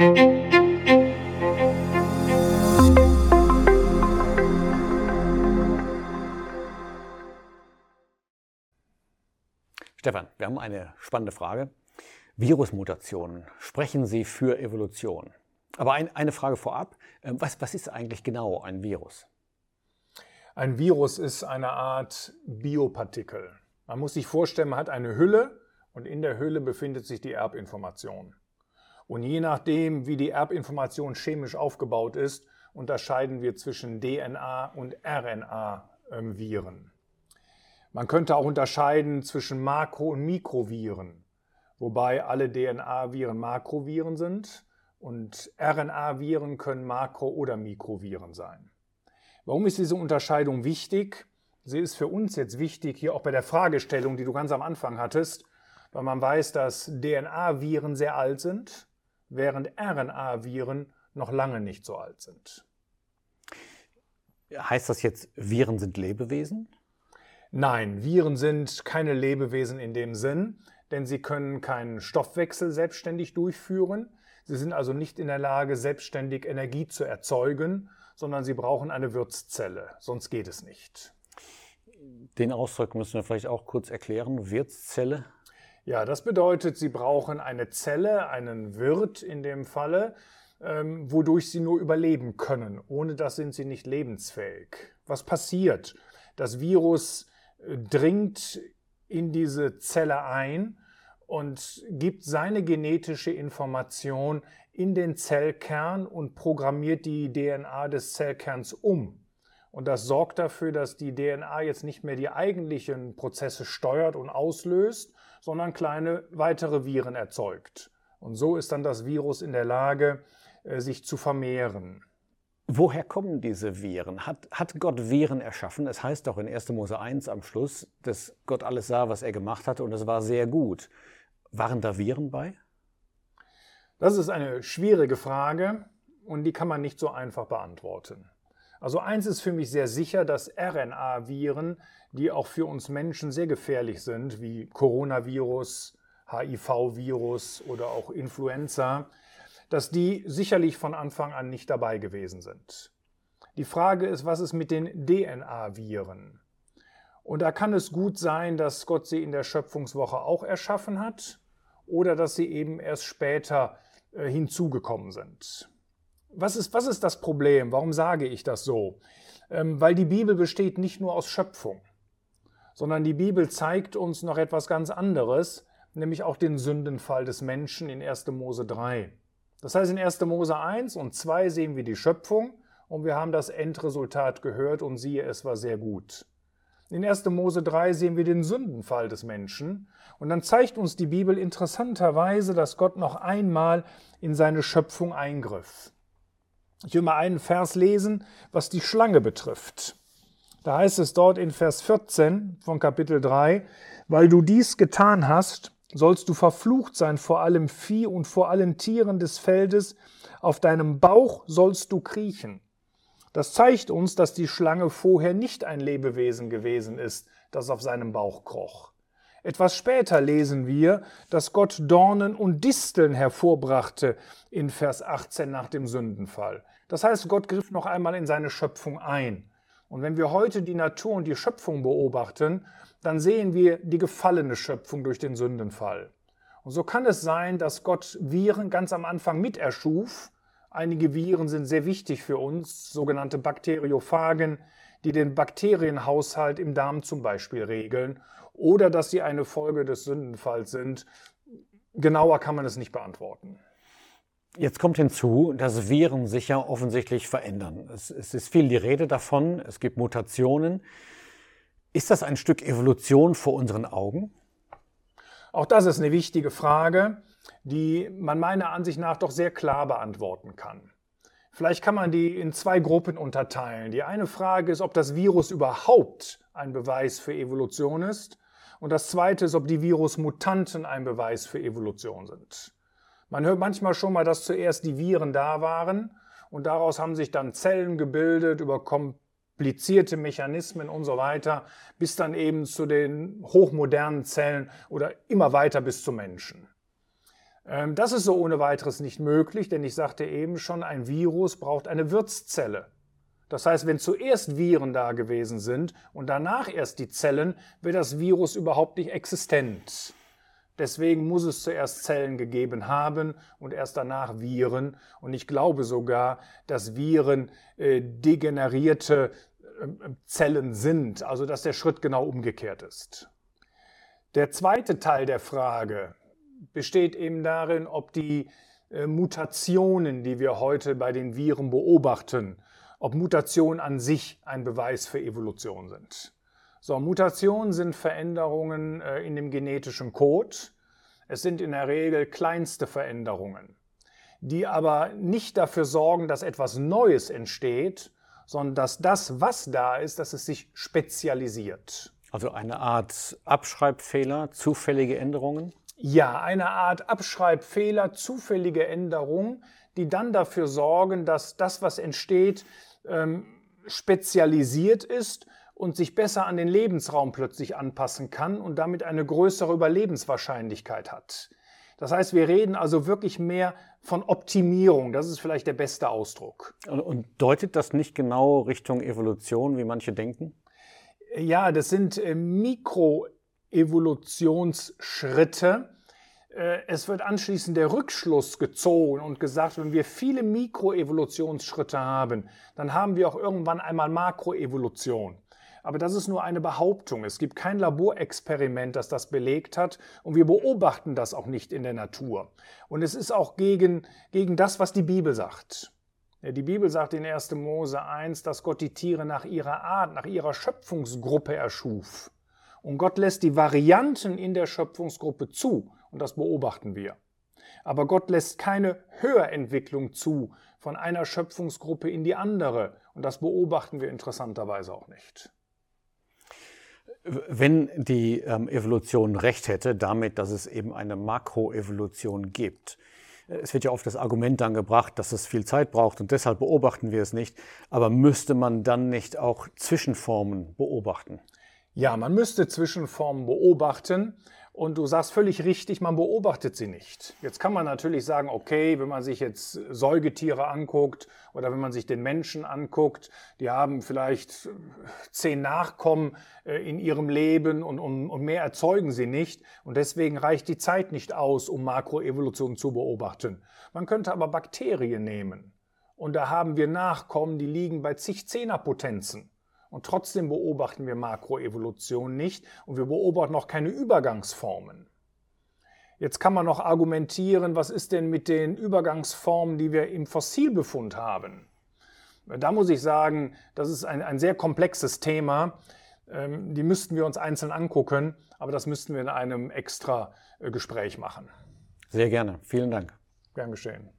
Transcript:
Stefan, wir haben eine spannende Frage. Virusmutationen, sprechen sie für Evolution? Aber ein, eine Frage vorab, ähm, was, was ist eigentlich genau ein Virus? Ein Virus ist eine Art Biopartikel. Man muss sich vorstellen, man hat eine Hülle und in der Hülle befindet sich die Erbinformation. Und je nachdem, wie die Erbinformation chemisch aufgebaut ist, unterscheiden wir zwischen DNA und RNA-Viren. Man könnte auch unterscheiden zwischen Makro- und Mikroviren, wobei alle DNA-Viren Makroviren sind und RNA-Viren können Makro- oder Mikroviren sein. Warum ist diese Unterscheidung wichtig? Sie ist für uns jetzt wichtig, hier auch bei der Fragestellung, die du ganz am Anfang hattest, weil man weiß, dass DNA-Viren sehr alt sind, während RNA-Viren noch lange nicht so alt sind. Heißt das jetzt, Viren sind Lebewesen? Nein, Viren sind keine Lebewesen in dem Sinn, denn sie können keinen Stoffwechsel selbstständig durchführen. Sie sind also nicht in der Lage, selbstständig Energie zu erzeugen, sondern sie brauchen eine Wirtszelle, sonst geht es nicht. Den Ausdruck müssen wir vielleicht auch kurz erklären. Wirtszelle? Ja, das bedeutet, sie brauchen eine Zelle, einen Wirt in dem Falle, ähm, wodurch sie nur überleben können. Ohne das sind sie nicht lebensfähig. Was passiert? Das Virus dringt in diese Zelle ein und gibt seine genetische Information in den Zellkern und programmiert die DNA des Zellkerns um. Und das sorgt dafür, dass die DNA jetzt nicht mehr die eigentlichen Prozesse steuert und auslöst, sondern kleine weitere Viren erzeugt. Und so ist dann das Virus in der Lage, äh, sich zu vermehren. Woher kommen diese Viren? Hat, hat Gott Viren erschaffen? Es heißt doch in 1. Mose 1 am Schluss, dass Gott alles sah, was er gemacht hatte und es war sehr gut. Waren da Viren bei? Das ist eine schwierige Frage und die kann man nicht so einfach beantworten. Also eins ist für mich sehr sicher, dass RNA-Viren, die auch für uns Menschen sehr gefährlich sind, wie Coronavirus, HIV-Virus oder auch Influenza, dass die sicherlich von Anfang an nicht dabei gewesen sind. Die Frage ist, was ist mit den DNA-Viren? Und da kann es gut sein, dass Gott sie in der Schöpfungswoche auch erschaffen hat oder dass sie eben erst später äh, hinzugekommen sind. Was ist, was ist das Problem? Warum sage ich das so? Ähm, weil die Bibel besteht nicht nur aus Schöpfung, sondern die Bibel zeigt uns noch etwas ganz anderes, nämlich auch den Sündenfall des Menschen in 1. Mose 3. Das heißt, in 1. Mose 1 und 2 sehen wir die Schöpfung und wir haben das Endresultat gehört und siehe, es war sehr gut. In 1. Mose 3 sehen wir den Sündenfall des Menschen und dann zeigt uns die Bibel interessanterweise, dass Gott noch einmal in seine Schöpfung eingriff. Ich will mal einen Vers lesen, was die Schlange betrifft. Da heißt es dort in Vers 14 von Kapitel 3, weil du dies getan hast, sollst du verflucht sein vor allem Vieh und vor allen Tieren des Feldes, auf deinem Bauch sollst du kriechen. Das zeigt uns, dass die Schlange vorher nicht ein Lebewesen gewesen ist, das auf seinem Bauch kroch. Etwas später lesen wir, dass Gott Dornen und Disteln hervorbrachte in Vers 18 nach dem Sündenfall. Das heißt, Gott griff noch einmal in seine Schöpfung ein. Und wenn wir heute die Natur und die Schöpfung beobachten, dann sehen wir die gefallene Schöpfung durch den Sündenfall. Und so kann es sein, dass Gott Viren ganz am Anfang mit erschuf. Einige Viren sind sehr wichtig für uns, sogenannte Bakteriophagen, die den Bakterienhaushalt im Darm zum Beispiel regeln, oder dass sie eine Folge des Sündenfalls sind. Genauer kann man es nicht beantworten. Jetzt kommt hinzu, dass Viren sich ja offensichtlich verändern. Es, es, ist viel die Rede davon, es gibt Mutationen. Ist das ein Stück Evolution vor unseren Augen? Auch das ist eine wichtige Frage, die man meiner Ansicht nach doch sehr klar beantworten kann. Vielleicht kann man die in zwei Gruppen unterteilen. Die eine Frage ist, ob das Virus überhaupt ein Beweis für Evolution ist. Und das zweite ist, ob die Virusmutanten ein Beweis für Evolution sind. Man hört manchmal schon mal, dass zuerst die Viren da waren und daraus haben sich dann Zellen gebildet über komplizierte Mechanismen und so weiter, bis dann eben zu den hochmodernen Zellen oder immer weiter bis zum Menschen. Ähm, das ist so ohne weiteres nicht möglich, denn ich sagte eben schon, ein Virus braucht eine Wirtszelle. Das heißt, wenn zuerst Viren da gewesen sind und danach erst die Zellen, wird das Virus überhaupt nicht existent. Deswegen muss es zuerst Zellen gegeben haben und erst danach Viren. Und ich glaube sogar, dass Viren äh, degenerierte äh, Zellen sind, also dass der Schritt genau umgekehrt ist. Der zweite Teil der Frage besteht eben darin, ob die äh, Mutationen, die wir heute bei den Viren beobachten, ob Mutationen an sich ein Beweis für Evolution sind. So, Mutationen sind Veränderungen äh, in dem genetischen Code. Es sind in der Regel kleinste Veränderungen, die aber nicht dafür sorgen, dass etwas Neues entsteht, sondern dass das, was da ist, dass es sich spezialisiert. Also eine Art Abschreibfehler, zufällige Änderungen? Ja, eine Art Abschreibfehler, zufällige Änderungen, die dann dafür sorgen, dass das, was entsteht, ähm, spezialisiert ist und sich besser an den Lebensraum plötzlich anpassen kann und damit eine größere Überlebenswahrscheinlichkeit hat. Das heißt, wir reden also wirklich mehr von Optimierung. Das ist vielleicht der beste Ausdruck. Und deutet das nicht genau Richtung Evolution, wie manche denken? Ja, das sind äh, Mikroevolutionsschritte es wird anschließend der Rückschluss gezogen und gesagt, wenn wir viele Mikroevolutionsschritte haben, dann haben wir auch irgendwann einmal Makroevolution. Aber das ist nur eine Behauptung. Es gibt kein Laborexperiment, das das belegt hat und wir beobachten das auch nicht in der Natur. Und es ist auch gegen, gegen das, was die Bibel sagt. Die Bibel sagt in 1. Mose 1, dass Gott die Tiere nach ihrer Art, nach ihrer Schöpfungsgruppe erschuf. Und Gott lässt die Varianten in der Schöpfungsgruppe zu und das beobachten wir. Aber Gott lässt keine Höherentwicklung zu von einer Schöpfungsgruppe in die andere und das beobachten wir interessanterweise auch nicht. Wenn die ähm, Evolution recht hätte, damit, dass es eben eine Makroevolution gibt, es wird ja oft das Argument dann gebracht, dass es viel Zeit braucht und deshalb beobachten wir es nicht. Aber müsste man dann nicht auch Zwischenformen beobachten? Ja, man müsste Zwischenformen beobachten und du sagst völlig richtig, man beobachtet sie nicht. Jetzt kann man natürlich sagen, okay, wenn man sich jetzt Säugetiere anguckt oder wenn man sich den Menschen anguckt, die haben vielleicht zehn Nachkommen äh, in ihrem Leben und, und, und mehr erzeugen sie nicht. Und deswegen reicht die Zeit nicht aus, um Makroevolution zu beobachten. Man könnte aber Bakterien nehmen. Und da haben wir Nachkommen, die liegen bei zig Zehnerpotenzen. Und trotzdem beobachten wir Makroevolution nicht und wir beobachten auch keine Übergangsformen. Jetzt kann man noch argumentieren, was ist denn mit den Übergangsformen, die wir im Fossilbefund haben? Da muss ich sagen, das ist ein, ein sehr komplexes Thema. Ähm, die müssten wir uns einzeln angucken, aber das müssten wir in einem extra äh, Gespräch machen. Sehr gerne. Vielen Dank. Gern geschehen.